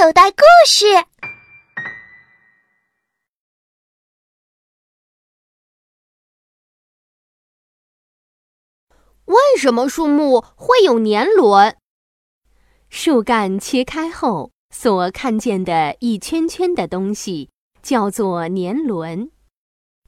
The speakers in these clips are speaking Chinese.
口袋故事。为什么树木会有年轮？树干切开后所看见的一圈圈的东西叫做年轮，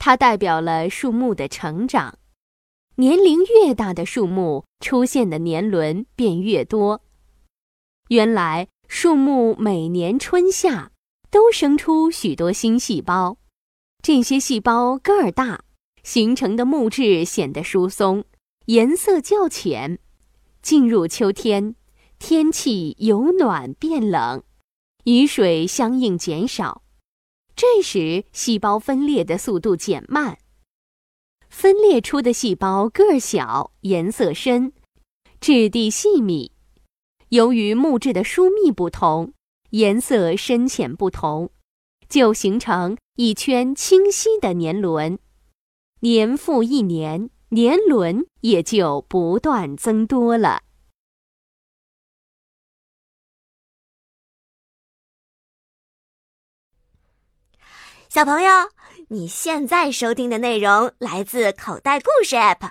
它代表了树木的成长。年龄越大的树木出现的年轮便越多。原来，树木每年春夏都生出许多新细胞，这些细胞个儿大，形成的木质显得疏松，颜色较浅。进入秋天，天气由暖变冷，雨水相应减少，这时细胞分裂的速度减慢。分裂出的细胞个儿小，颜色深，质地细密。由于木质的疏密不同，颜色深浅不同，就形成一圈清晰的年轮。年复一年，年轮也就不断增多了。小朋友，你现在收听的内容来自口袋故事 App。